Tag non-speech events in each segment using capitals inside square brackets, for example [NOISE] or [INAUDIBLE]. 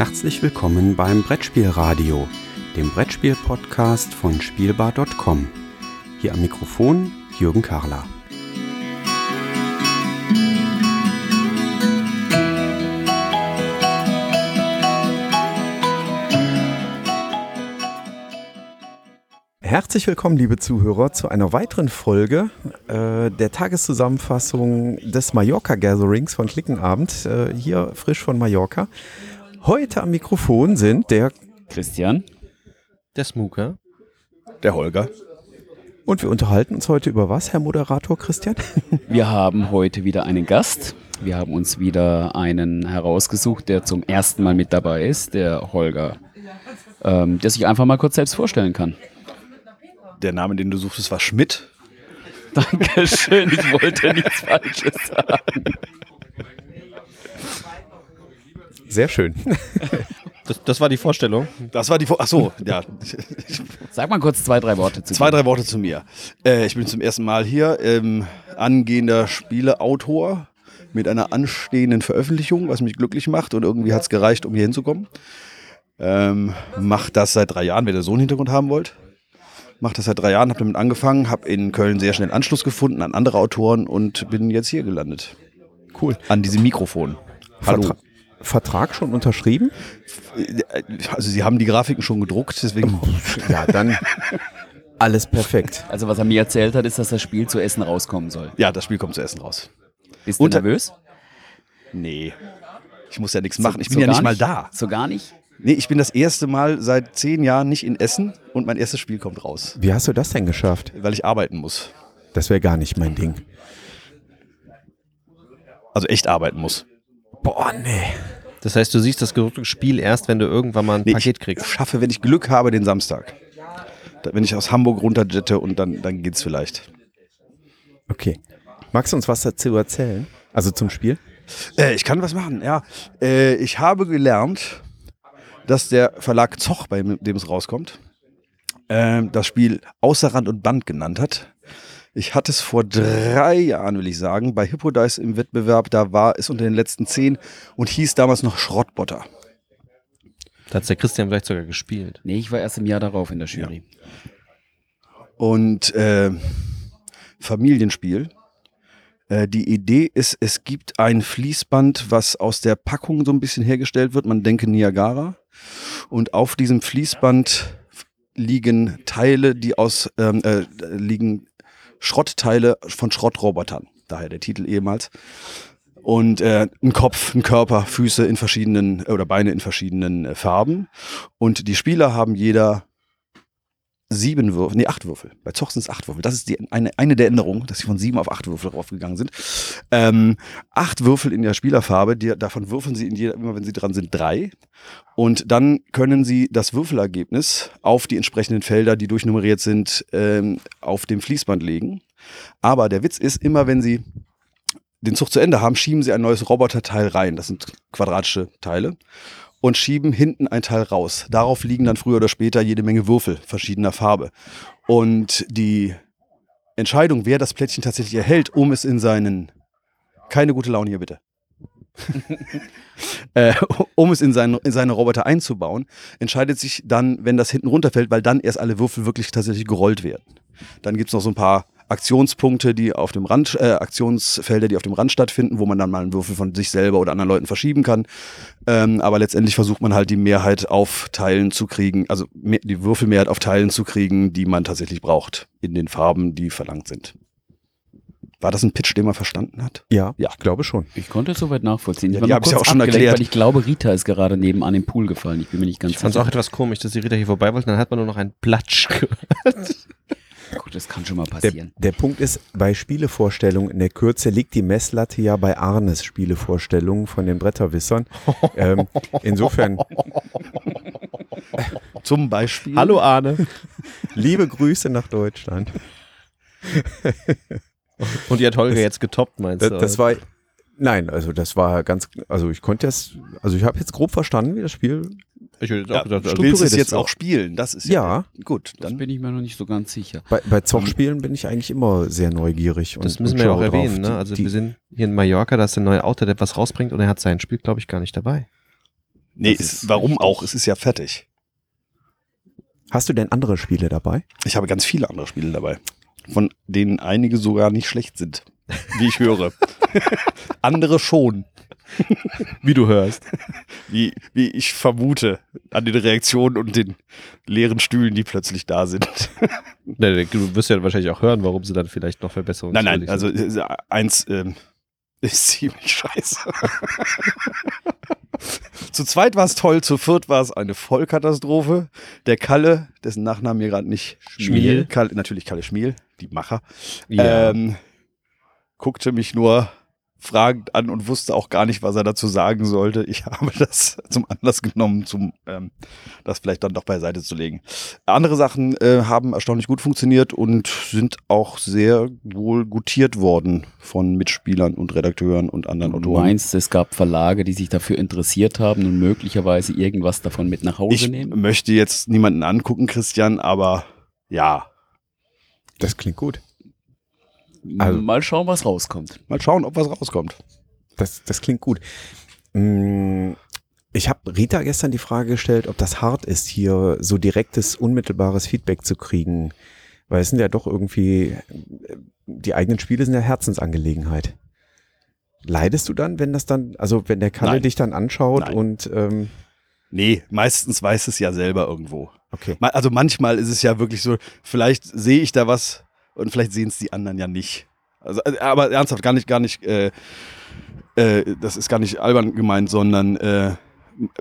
Herzlich willkommen beim Brettspielradio, dem Brettspiel-Podcast von Spielbar.com. Hier am Mikrofon Jürgen Karler. Herzlich willkommen, liebe Zuhörer, zu einer weiteren Folge äh, der Tageszusammenfassung des Mallorca Gatherings von Klickenabend, äh, hier frisch von Mallorca. Heute am Mikrofon sind der Christian, der Smooker, der Holger. Und wir unterhalten uns heute über was, Herr Moderator Christian? [LAUGHS] Wir haben heute wieder einen Gast. Wir haben uns wieder einen herausgesucht, der zum ersten Mal mit dabei ist, der Holger, ähm, der sich einfach mal kurz selbst vorstellen kann. Der Name, den du suchtest, war Schmidt. Dankeschön, ich wollte nichts Falsches sagen. [LAUGHS] Sehr schön. Das, das war die Vorstellung. Das war die Vor Ach so, ja. Sag mal kurz zwei, drei Worte zu Zwei, dir. drei Worte zu mir. Äh, ich bin zum ersten Mal hier, ähm, angehender Spieleautor mit einer anstehenden Veröffentlichung, was mich glücklich macht und irgendwie hat es gereicht, um hier hinzukommen. Ähm, mach das seit drei Jahren, wenn ihr so einen Hintergrund haben wollt. Mach das seit drei Jahren, habe damit angefangen, habe in Köln sehr schnell Anschluss gefunden an andere Autoren und bin jetzt hier gelandet. Cool. An diesem Mikrofon. Hallo. Vertra Vertrag schon unterschrieben? Also sie haben die Grafiken schon gedruckt, deswegen. Ja, dann [LAUGHS] alles perfekt. Also was er mir erzählt hat, ist, dass das Spiel zu Essen rauskommen soll. Ja, das Spiel kommt zu Essen raus. Bist du Unter- nervös? Nee. Ich muss ja nichts machen. Ich So- bin so ja nicht mal da. So gar nicht? Nee, ich bin das erste Mal seit zehn Jahren nicht in Essen und mein erstes Spiel kommt raus, Wie hast du das denn geschafft? weil ich arbeiten muss. Das wäre gar nicht mein Ding. Also echt arbeiten muss. Boah, nee. Das heißt, du siehst das gedruckte Spiel erst, wenn du irgendwann mal ein Nee, Paket ich kriegst. schaffe, wenn ich Glück habe, den Samstag. Da, wenn ich aus Hamburg runterjette und dann, dann geht's vielleicht. Okay. Magst du uns was dazu erzählen? Also zum Spiel? Äh, ich kann was machen, ja. Äh, ich habe gelernt, dass der Verlag Zoch, bei dem es rauskommt, ähm, das Spiel Außer Rand und Band genannt hat. Ich hatte es vor drei Jahren, will ich sagen, bei Hippodice im Wettbewerb. Da war es unter den letzten zehn und hieß damals noch Schrottbotter. Da hat der Christian vielleicht sogar gespielt. Nee, ich war erst im Jahr darauf in der Jury. Und äh, Familienspiel. Äh, die Idee ist, es gibt ein Fließband, was aus der Packung so ein bisschen hergestellt wird. Man denke Niagara. Und auf diesem Fließband liegen Teile, die aus ähm, äh, liegen Schrottteile von Schrottrobotern. Daher der Titel ehemals. Und äh, ein Kopf, ein Körper, Füße in verschiedenen äh, oder Beine in verschiedenen äh, Farben. Und die Spieler haben jeder sieben Würfel, nee, acht Würfel. Bei Zoch sind es acht Würfel. Das ist die, eine, eine der Änderungen, dass sie von sieben auf acht Würfel raufgegangen sind. Ähm, acht Würfel in der Spielerfarbe, die, davon würfeln sie in jeder, immer wenn sie dran sind, drei. Und dann können sie das Würfelergebnis auf die entsprechenden Felder, die durchnummeriert sind, ähm, auf dem Fließband legen. Aber der Witz ist, immer wenn sie den Zug zu Ende haben, schieben sie ein neues Roboterteil rein. Das sind quadratische Teile und schieben hinten ein Teil raus. Darauf liegen dann früher oder später jede Menge Würfel verschiedener Farbe. Und die Entscheidung, wer das Plättchen tatsächlich erhält, um es in seinen keine gute Laune hier bitte. [LAUGHS] äh, um es in, seinen, in seine Roboter einzubauen, entscheidet sich dann, wenn das hinten runterfällt, weil dann erst alle Würfel wirklich tatsächlich gerollt werden. Dann gibt es noch so ein paar Aktionspunkte, die auf dem Rand, äh, Aktionsfelder, die auf dem Rand stattfinden, wo man dann mal einen Würfel von sich selber oder anderen Leuten verschieben kann. Ähm, aber letztendlich versucht man halt die Mehrheit auf Teilen zu kriegen, also mehr, die Würfelmehrheit auf Teilen zu kriegen, die man tatsächlich braucht, in den Farben, die verlangt sind. War das ein Pitch, den man verstanden hat? Ja, Ja. ich glaube schon. Ich konnte es soweit nachvollziehen. Ja, Ich die nur hab's ja kurz auch schon abgelenkt, erklärt. Weil ich glaube, Rita ist gerade nebenan im Pool gefallen. Ich bin mir nicht ganz Ich fand es auch sicher. etwas komisch, dass die Ritter hier vorbei wollten, dann hat man nur noch einen Platsch gehört. [LAUGHS] Gut, das kann schon mal Der, passieren. der Punkt ist, bei Spielevorstellungen in der Kürze liegt die Messlatte ja bei Arnes Spielevorstellungen von den Bretterwissern. [LAUGHS] ähm, insofern, Zum Beispiel. Hallo Arne. liebe Grüße nach Deutschland. Und die hat Holger jetzt getoppt, meinst Das, du? das war, nein, also das war ganz, also ich konnte das, also ich habe jetzt grob verstanden, wie das Spiel. Ich hätte jetzt Ja, auch gedacht, du also, willst es strukturiert jetzt auch spielen, das ist Ja. gut. Das Dann bin ich mir noch nicht so ganz sicher. Bei, bei Zochspielen bin ich eigentlich immer sehr neugierig. Und, das müssen und wir ja auch erwähnen. Ne? Also die, wir sind hier in Mallorca, da ist der neue Autor, der was rausbringt und er hat sein Spiel, glaube ich, gar nicht dabei. Nee, Das es, ist warum richtig. auch? Es ist ja fertig. Hast du denn andere Spiele dabei? Ich habe ganz viele andere Spiele dabei, von denen einige sogar nicht schlecht sind, wie ich höre. [LAUGHS] andere schon, Wie du hörst. wie, wie ich vermute, an den Reaktionen und den leeren Stühlen, die plötzlich da sind. Du wirst ja wahrscheinlich auch hören, warum sie dann vielleicht noch Verbesserungen Nein, nein, also äh, eins ähm, ist ziemlich scheiße. [LAUGHS] zu zweit war es toll, zu viert war es eine Vollkatastrophe. Der Kalle, dessen Nachnamen mir gerade nicht Schmiel. Kalle, natürlich Kalle Schmiel, die Macher, ja. ähm, guckte mich nur fragend an und wusste auch gar nicht, was er dazu sagen sollte. Ich [LAUGHS] habe das zum Anlass genommen, zum ähm, das vielleicht dann doch beiseite zu legen. Andere Sachen äh, haben erstaunlich gut funktioniert und sind auch sehr wohl gutiert worden von Mitspielern und Redakteuren und anderen Du Autoren. meinst, es gab Verlage, die sich dafür interessiert haben und möglicherweise irgendwas davon mit nach Hause ich nehmen? möchte jetzt niemanden angucken, Christian, aber ja, Das klingt gut. Also- Mal schauen, was rauskommt. mal schauen, ob was rauskommt. Das, das klingt gut. Mm, Ich habe Rita gestern die Frage gestellt, ob das hart ist, hier so direktes, unmittelbares Feedback zu kriegen. Weil es sind ja doch irgendwie, die eigenen Spiele sind ja Herzensangelegenheit. Leidest du dann, wenn das dann, also wenn der Kalle Nein. dich dann anschaut Nein. und ähm, Nee, meistens weiß es ja selber irgendwo. okay. Also manchmal ist es ja wirklich so, vielleicht sehe ich da was und vielleicht sehen es die anderen ja nicht. Also, äh, aber ernsthaft, gar nicht, gar nicht, äh, äh, das ist gar nicht albern gemeint, sondern äh,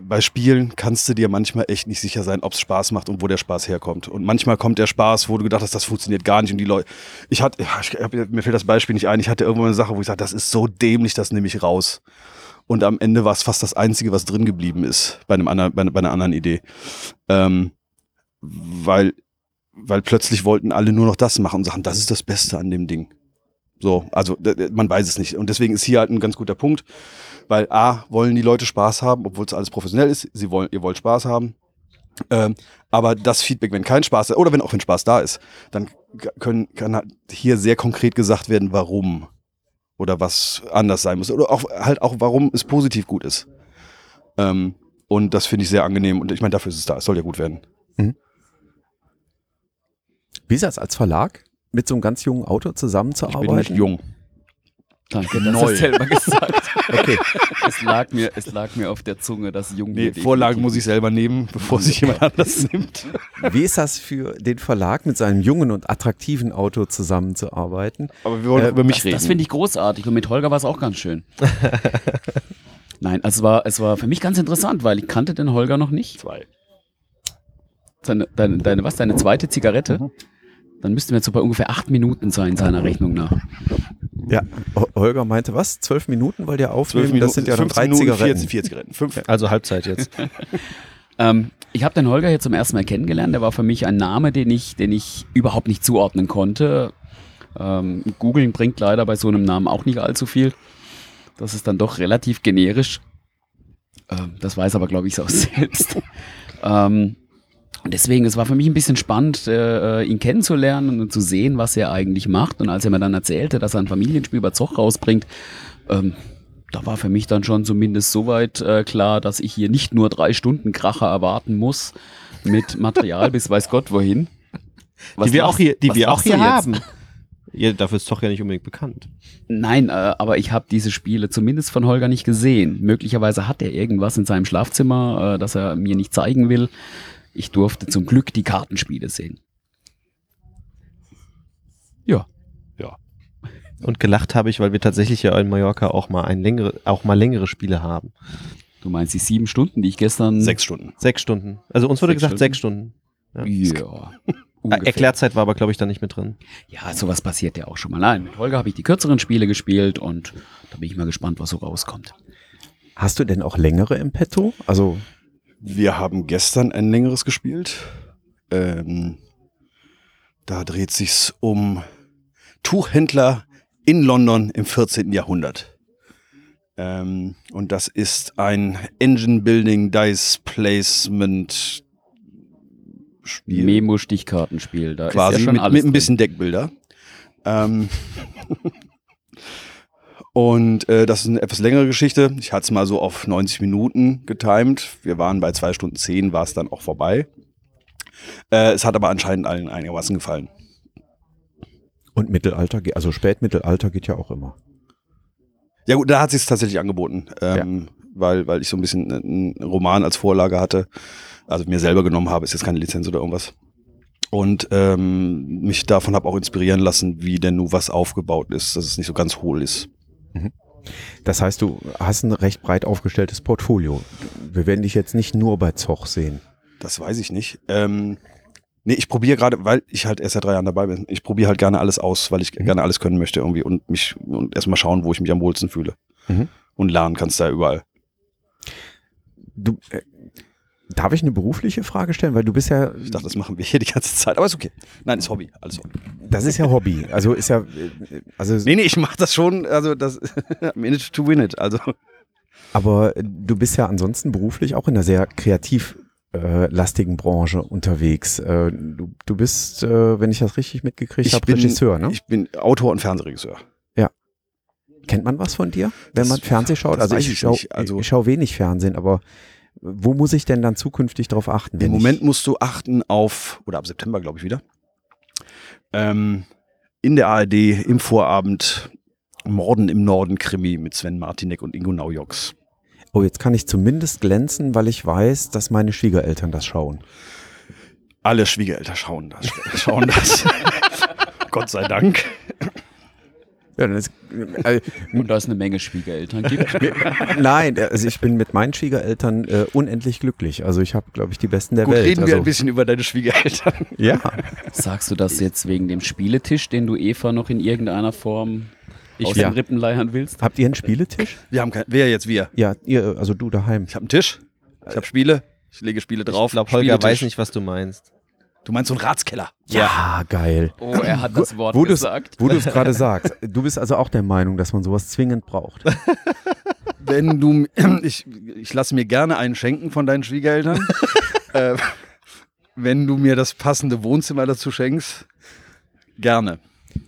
bei Spielen kannst du dir manchmal echt nicht sicher sein, ob es Spaß macht und wo der Spaß herkommt. Und manchmal kommt der Spaß, wo du gedacht hast, das funktioniert gar nicht. Und die Leute, ich hatte, ich, hab- mir fällt das Beispiel nicht ein, ich hatte irgendwo eine Sache, wo ich sage, das ist so dämlich, das nehme ich raus. Und am Ende war es fast das Einzige, was drin geblieben ist bei, einem anderen, bei, bei einer anderen Idee. Ähm, weil, weil plötzlich wollten alle nur noch das machen und sagen, das ist das Beste an dem Ding. So, also man weiß es nicht. Und deswegen ist hier halt ein ganz guter Punkt, weil A, wollen die Leute Spaß haben, obwohl es alles professionell ist. Sie wollen, ihr wollt Spaß haben. Ähm, aber das Feedback, wenn kein Spaß oder wenn auch wenn Spaß da ist, dann können, kann halt hier sehr konkret gesagt werden, warum oder was anders sein muss oder auch halt auch, warum es positiv gut ist. Ähm, und das finde ich sehr angenehm und ich meine, dafür ist es da. Es soll ja gut werden. Wie ist das als Verlag, mit so einem ganz jungen Autor Ich zusammenzuarbeiten? bin nicht jung. Danke, dass Neu. du es selber [LAUGHS] gesagt Okay. es, lag mir, es lag mir auf der Zunge, dass Jung Nee, Vorlagen muss ich selber nehmen, bevor sich jemand anders [LAUGHS] nimmt. Wie ist das für den Verlag, mit seinem jungen und attraktiven Autor zusammenzuarbeiten? Aber wir wollen Äh, über mich das, reden. Das finde ich großartig und mit Holger war es auch ganz schön. [LAUGHS] Nein, also es war, es war für mich ganz interessant, weil ich kannte den Holger noch nicht. zwei. Seine, deine, deine, was, deine zweite Zigarette? Mhm. Dann müssten wir jetzt so bei ungefähr acht Minuten sein, seiner Rechnung nach. Ja, Ho- Holger meinte was? Zwölf Minuten wollt ihr aufnehmen? Zwölf Minuten, das sind ja dann 15 drei Minuten, Zigaretten. Vier, vier Zigaretten. Fünf. Also Halbzeit jetzt. [LAUGHS] [LAUGHS] Ähm, ich habe den Holger hier zum ersten Mal kennengelernt. Der war für mich ein Name, den ich, den ich überhaupt nicht zuordnen konnte. Ähm, Googlen bringt leider bei so einem Namen auch nicht allzu viel. Das ist dann doch relativ generisch. Ähm, das weiß aber, glaube ich, auch [LAUGHS] selbst. ähm, und deswegen, es war für mich ein bisschen spannend, äh, ihn kennenzulernen und zu sehen, was er eigentlich macht. Und als er mir dann erzählte, dass er ein Familienspiel bei Zoch rausbringt, ähm, da war für mich dann schon zumindest soweit äh, klar, dass ich hier nicht nur drei Stunden Kracher erwarten muss mit Material bis weiß Gott wohin. Was die wir lachst- auch hier, die wir auch hier jetzt? haben. Ja, dafür ist doch ja nicht unbedingt bekannt. Nein, äh, aber ich habe diese Spiele zumindest von Holger nicht gesehen. Möglicherweise hat er irgendwas in seinem Schlafzimmer, äh, das er mir nicht zeigen will. Ich durfte zum Glück die Kartenspiele sehen. Ja. Und gelacht habe ich, weil wir tatsächlich ja in Mallorca auch mal ein längere, auch mal längere Spiele haben. Du meinst die sieben Stunden, die ich gestern. Sechs Stunden. Sechs Stunden. Also uns wurde Sechs gesagt Stunden? sechs Stunden. Ja. Ja. Ungefähr. [LAUGHS] Erklärzeit war aber, glaube ich, da nicht mit drin. Ja, sowas passiert ja auch schon mal. Nein, mit Holger habe ich die kürzeren Spiele gespielt und da bin ich mal gespannt, was so rauskommt. Hast du denn auch längere im Petto? Also, Wir haben gestern ein längeres gespielt. Ähm, da dreht sich's um Tuchhändler in London im 14. Jahrhundert. Ähm, und das ist ein Engine Building Dice Placement Spiel. Memo-Stichkartenspiel, da quasi ist ja schon mit, alles mit ein bisschen Deckbilder. Ähm, [LAUGHS] Und äh, das ist eine etwas längere Geschichte. Ich hatte es mal so auf 90 Minuten getimed. Wir waren bei zwei Stunden zehn, war es dann auch vorbei. Äh, es hat aber anscheinend allen einigermaßen gefallen. Und Mittelalter, also Spätmittelalter geht ja auch immer. Ja gut, da hat sich tatsächlich angeboten, ähm, weil, weil ich so ein bisschen einen Roman als Vorlage hatte, also mir selber genommen habe, ist jetzt keine Lizenz oder irgendwas. Und ähm, mich davon habe auch inspirieren lassen, wie denn nun was aufgebaut ist, dass es nicht so ganz hohl ist. Das heißt, du hast ein recht breit aufgestelltes Portfolio. Wir werden dich jetzt nicht nur bei Zoch sehen. Das weiß ich nicht. Ähm, nee, ich probiere gerade, weil ich halt erst seit drei Jahren dabei bin, ich probiere halt gerne alles aus, weil ich Mhm. gerne alles können möchte irgendwie und mich und erstmal schauen, wo ich mich am wohlsten fühle. Mhm. Und lernen kannst du da überall. Du, äh, darf ich eine berufliche Frage stellen? Weil du bist ja, Ich dachte, das machen wir hier die ganze Zeit, aber ist okay. Nein, ist Hobby, alles Hobby. das ist ja Hobby. Also ist ja, äh, also, Nee, nee, ich mache das schon, also das [LAUGHS] Minute to win it. Also aber du bist ja ansonsten beruflich auch in einer sehr kreativ äh, lastigen Branche unterwegs. Äh, du, du bist, äh, wenn ich das richtig mitgekriegt habe, Regisseur, ne? ich bin Autor und Fernsehregisseur. Kennt man was von dir, wenn Das- man Fernsehen schaut? Also ich ich schaue nicht. Also- ich schau wenig Fernsehen, aber wo muss ich denn dann zukünftig drauf achten? Im Moment musst du achten auf, oder ab September glaube ich wieder, ähm, in der ARD im Vorabend Morden im Norden Krimi mit Sven Martinek und Ingo Naujoks. Oh, jetzt kann ich zumindest glänzen, weil ich weiß, dass meine Schwiegereltern das schauen. Alle Schwiegereltern schauen das. Schauen das. [LAUGHS] Gott sei Dank. Ja, das, äh, Und da es eine Menge Schwiegereltern gibt. nein, also ich bin mit meinen Schwiegereltern äh, unendlich glücklich. Also ich habe, glaube ich, die besten der Gut, Welt. reden wir also, ein bisschen über deine Schwiegereltern. Ja, Sagst du das jetzt wegen dem Spieletisch, den du Eva noch in irgendeiner Form aus ja. den Rippen leiern willst? habt ihr einen Spieletisch? Wir haben kein, wer jetzt wir? Ja, ihr, also du daheim. Ich habe einen Tisch, ich habe Spiele, ich lege Spiele drauf. Ich glaube, Holger weiß nicht, was du meinst. Du meinst so einen Ratskeller? Ja, geil. Oh, er hat das Wort Wo gesagt. Wo du es gerade sagst. Du bist also auch der Meinung, dass man sowas zwingend braucht. [LAUGHS] Wenn du, [CLEARS THROAT] ich, ich lasse mir gerne einen schenken von deinen Schwiegereltern. [LAUGHS] äh, wenn du mir das passende Wohnzimmer dazu schenkst, gerne.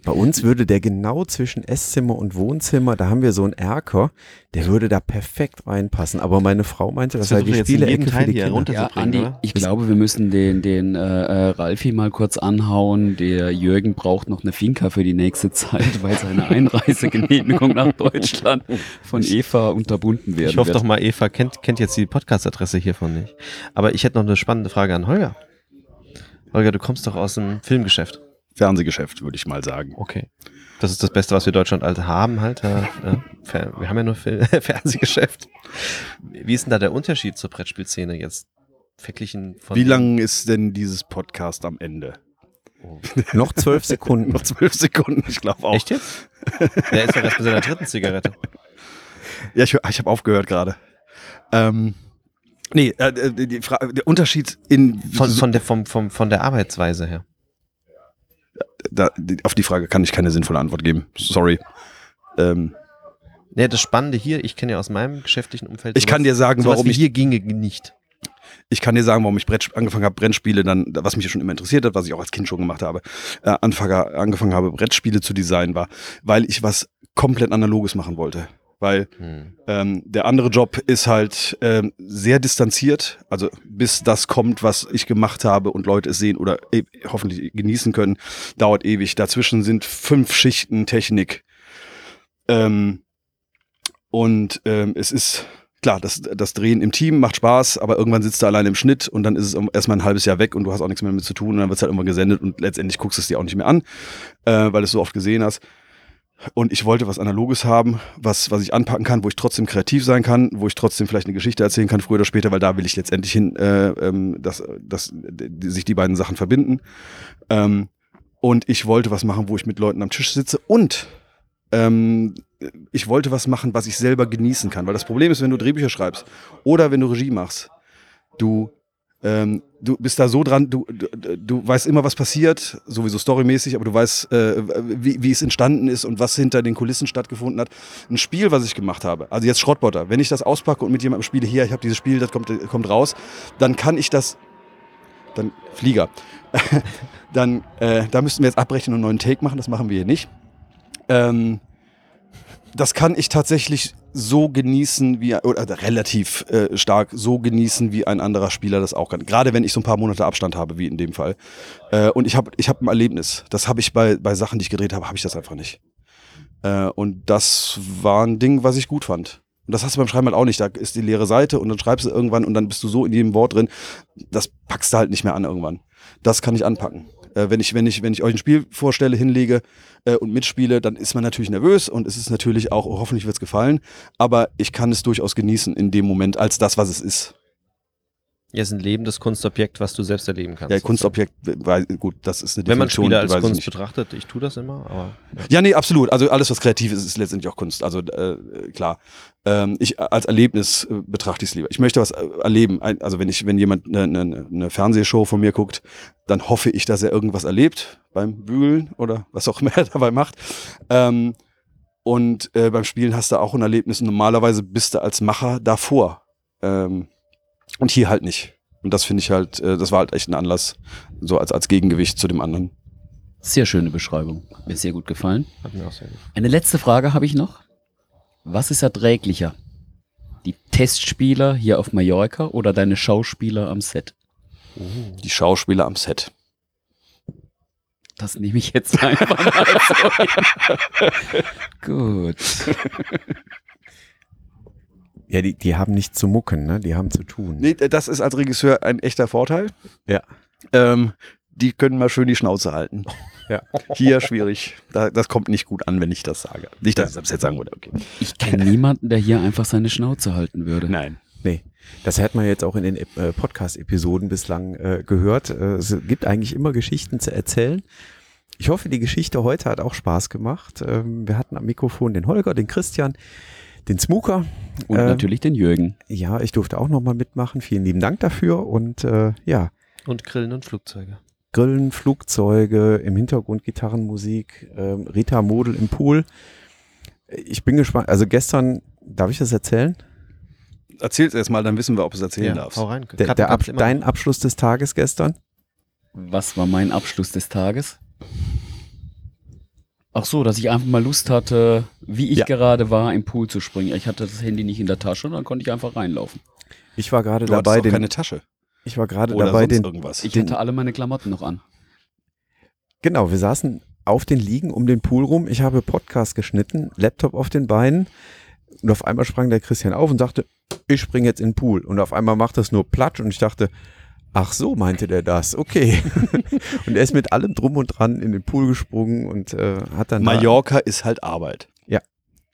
Bei uns würde der genau zwischen Esszimmer und Wohnzimmer, da haben wir so einen Erker, der würde da perfekt reinpassen. Aber meine Frau meinte, das sei die Spielecke für die hier Kinder. Ja, Andi, oder? ich glaube, wir müssen den, den äh, äh, Ralfi mal kurz anhauen. Der Jürgen braucht noch eine Finca für die nächste Zeit, weil seine Einreisegenehmigung nach Deutschland von Eva unterbunden werden Ich hoffe wird. doch mal, Eva kennt, kennt jetzt die Podcast-Adresse hiervon nicht. Aber ich hätte noch eine spannende Frage an Holger. Holger, du kommst doch aus dem Filmgeschäft. Fernsehgeschäft, würde ich mal sagen. Okay. Das ist das Beste, was wir in Deutschland halt haben, halt. Ja, Wir haben ja nur [LAUGHS] Fernsehgeschäft. Wie ist denn da der Unterschied zur Brettspielszene jetzt? Verglichen von. Wie lang ist denn dieses Podcast am Ende? Noch zwölf Sekunden. [LAUGHS] Noch zwölf Sekunden, ich glaube auch. Echt jetzt? Der ist doch erst mit seiner dritten Zigarette. Ja, ich, ich habe aufgehört gerade. Ähm, nee, äh, die, die Fra der Unterschied in Von, von, der, vom, vom, von der Arbeitsweise her. Da, auf die Frage kann ich keine sinnvolle Antwort geben. Sorry. Ähm, Ja, das Spannende hier, ich kenne ja aus meinem geschäftlichen Umfeld. Ich kann dir sagen, sowas warum ich- hier ginge nicht. ich kann dir sagen, warum ich Brett, angefangen habe, Brettspiele dann, was mich schon immer interessiert hat, was ich auch als Kind schon gemacht habe, äh, angefangen habe, Brettspiele zu designen, war, weil ich was komplett Analoges machen wollte. Weil Hm. ähm, der andere Job ist halt ähm, sehr distanziert, also bis das kommt, was ich gemacht habe und Leute es sehen oder e hoffentlich genießen können, dauert ewig. Dazwischen sind fünf Schichten Technik. Ähm, und ähm, es ist klar, das, das Drehen im Team macht Spaß, aber irgendwann sitzt du allein im Schnitt und dann ist es erstmal ein halbes Jahr weg und du hast auch nichts mehr damit zu tun und dann wird es halt immer gesendet und letztendlich guckst du es dir auch nicht mehr an, äh, weil du es so oft gesehen hast. Und ich wollte was Analoges haben, was, was ich anpacken kann, wo ich trotzdem kreativ sein kann, wo ich trotzdem vielleicht eine Geschichte erzählen kann, früher oder später, weil da will ich letztendlich hin, äh, ähm, dass, dass sich die beiden Sachen verbinden. Ähm, und ich wollte was machen, wo ich mit Leuten am Tisch sitze und ähm, ich wollte was machen, was ich selber genießen kann. Weil das Problem ist, wenn du Drehbücher schreibst oder wenn du Regie machst, du, ähm, du bist da so dran, du, du, du weißt immer, was passiert, sowieso storymäßig, aber du weißt, äh, wie, wie es entstanden ist und was hinter den Kulissen stattgefunden hat. Ein Spiel, was ich gemacht habe, also jetzt Schrottbotter, wenn ich das auspacke und mit jemandem spiele, hier, ich habe dieses Spiel, das kommt, kommt raus, dann kann ich das, dann Flieger, [LAUGHS] dann, äh, da müssten wir jetzt abbrechen und einen neuen Take machen, das machen wir hier nicht. Ähm, das kann ich tatsächlich so genießen wie oder relativ äh, stark so genießen wie ein anderer Spieler das auch kann. Gerade wenn ich so ein paar Monate Abstand habe, wie in dem Fall. Äh, und ich habe ich hab ein Erlebnis. Das habe ich bei, bei Sachen, die ich gedreht habe, habe ich das einfach nicht. Äh, und das war ein Ding, was ich gut fand. Und das hast du beim Schreiben halt auch nicht. Da ist die leere Seite und dann schreibst du irgendwann und dann bist du so in jedem Wort drin. Das packst du halt nicht mehr an irgendwann. Das kann ich anpacken. Äh, wenn, ich, wenn, ich, wenn ich euch ein Spiel vorstelle, hinlege äh, und mitspiele, dann ist man natürlich nervös und es ist natürlich auch, oh, hoffentlich wird es gefallen. Aber ich kann es durchaus genießen in dem Moment als das, was es ist. Ja, es ist ein lebendes Kunstobjekt, was du selbst erleben kannst. Ja, Kunstobjekt, weil, gut, das ist eine Wenn man Definition, Spiele die als weiß ich Kunst nicht. betrachtet, ich tue das immer, aber Ja, nee, absolut. Also alles, was kreativ ist, ist letztendlich auch Kunst. Also äh, klar. Ähm, ich als Erlebnis äh, betrachte ich es lieber. Ich möchte was äh, erleben. Ein- Also wenn ich, wenn jemand eine, eine, eine Fernsehshow von mir guckt, dann hoffe ich, dass er irgendwas erlebt beim Bügeln oder was auch immer er [LAUGHS] dabei macht. Ähm, und äh, beim Spielen hast du auch ein Erlebnis. Und normalerweise bist du als Macher davor. Ähm, und hier halt nicht. Und das finde ich halt, äh, das war halt echt ein Anlass, so als, als Gegengewicht zu dem anderen. Sehr schöne Beschreibung. Hat mir sehr gut gefallen. hat mir auch sehr gut. Eine letzte Frage habe ich noch. Was ist erträglicher? Die Testspieler hier auf Mallorca oder deine Schauspieler am Set? Die Schauspieler am Set. Das nehme ich jetzt [LAUGHS] einfach mal so. [LAUGHS] Gut. Ja, die, die haben nicht zu mucken, ne? Die haben zu tun. Nee, das ist als Regisseur ein echter Vorteil. Ja. Ähm, die können mal schön die Schnauze halten. Ja. Hier schwierig. Da, das kommt nicht gut an, wenn ich das sage. Nicht, dass ich das jetzt sagen würde. Okay. Ich kenne niemanden, der hier einfach seine Schnauze halten würde. Nein. Nee. Das hat man jetzt auch in den äh, Podcast-Episoden bislang äh, gehört. Äh, es gibt eigentlich immer Geschichten zu erzählen. Ich hoffe, die Geschichte heute hat auch Spaß gemacht. Ähm, wir hatten am Mikrofon den Holger, den Christian, den Smuker. Und Ähm, natürlich den Jürgen. Ja, ich durfte auch nochmal mitmachen. Vielen lieben Dank dafür. Und äh, ja, Und Grillen und Flugzeuge. Grillen, Flugzeuge, im Hintergrund Gitarrenmusik, ähm, Rita Model im Pool. Ich bin gespannt. Also gestern, darf ich das erzählen? Erzähl's erst mal, dann wissen wir, ob es erzählen Ja, darfst. hau rein. Der, der Ab dein. Abschluss des Tages gestern? Was war mein Abschluss des Tages? Ach so, dass ich einfach mal Lust hatte, wie ich Ja. gerade war, im Pool zu springen. Ich hatte das Handy nicht in der Tasche und dann konnte ich einfach reinlaufen. Ich war gerade dabei, den, keine Tasche. ich war gerade Oder dabei, sonst den, irgendwas. Ich Den- hatte alle meine Klamotten noch an. genau, wir saßen auf den Liegen um den Pool rum. Ich habe Podcast geschnitten, Laptop auf den Beinen und auf einmal sprang der Christian auf und sagte, ich springe jetzt in den Pool. Und auf einmal macht das nur Platsch und ich dachte, ach so meinte der das, okay. [LAUGHS] und er ist mit allem drum und dran in den Pool gesprungen und äh, hat dann da- Mallorca ist halt Arbeit.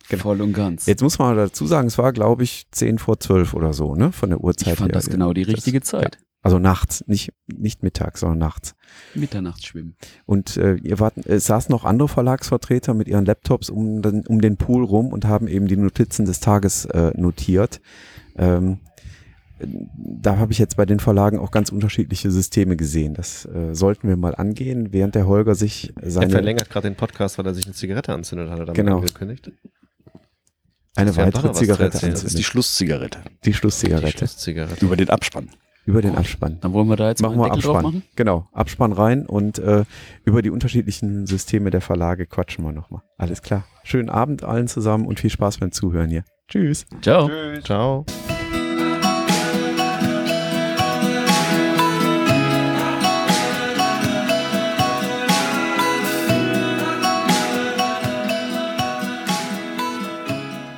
Genau. Voll und ganz. Jetzt muss man dazu sagen, es war, glaube ich, 10 vor 12 oder so, ne? Von der Uhrzeit ich fand her. das genau die Das- richtige Zeit. Also nachts, nicht, nicht mittags, sondern nachts. Mitternachtsschwimmen. Und äh, ihr wart, es saßen noch andere Verlagsvertreter mit ihren Laptops um den, um den Pool rum und haben eben die Notizen des Tages äh, notiert. Ähm, da habe ich jetzt bei den Verlagen auch ganz unterschiedliche Systeme gesehen. Das äh, sollten wir mal angehen, während der Holger sich Er seine verlängert gerade den Podcast, weil er sich eine Zigarette anzündet hat. Damit Genau. angekündigt. eine doch weitere Zigarette erzählen. Das ist die anzündet. Schlusszigarette. Die Die Schlusszigarette Schlusszigarette. Über den Abspann. über den Abspann. Dann wollen wir da jetzt Machen mal wir einen Deckel drauf Abspann. machen. Genau, Abspann rein und äh, über die unterschiedlichen Systeme der Verlage quatschen wir nochmal. Alles klar. Schönen Abend allen zusammen und viel Spaß beim Zuhören hier. Tschüss. Ciao. Ciao.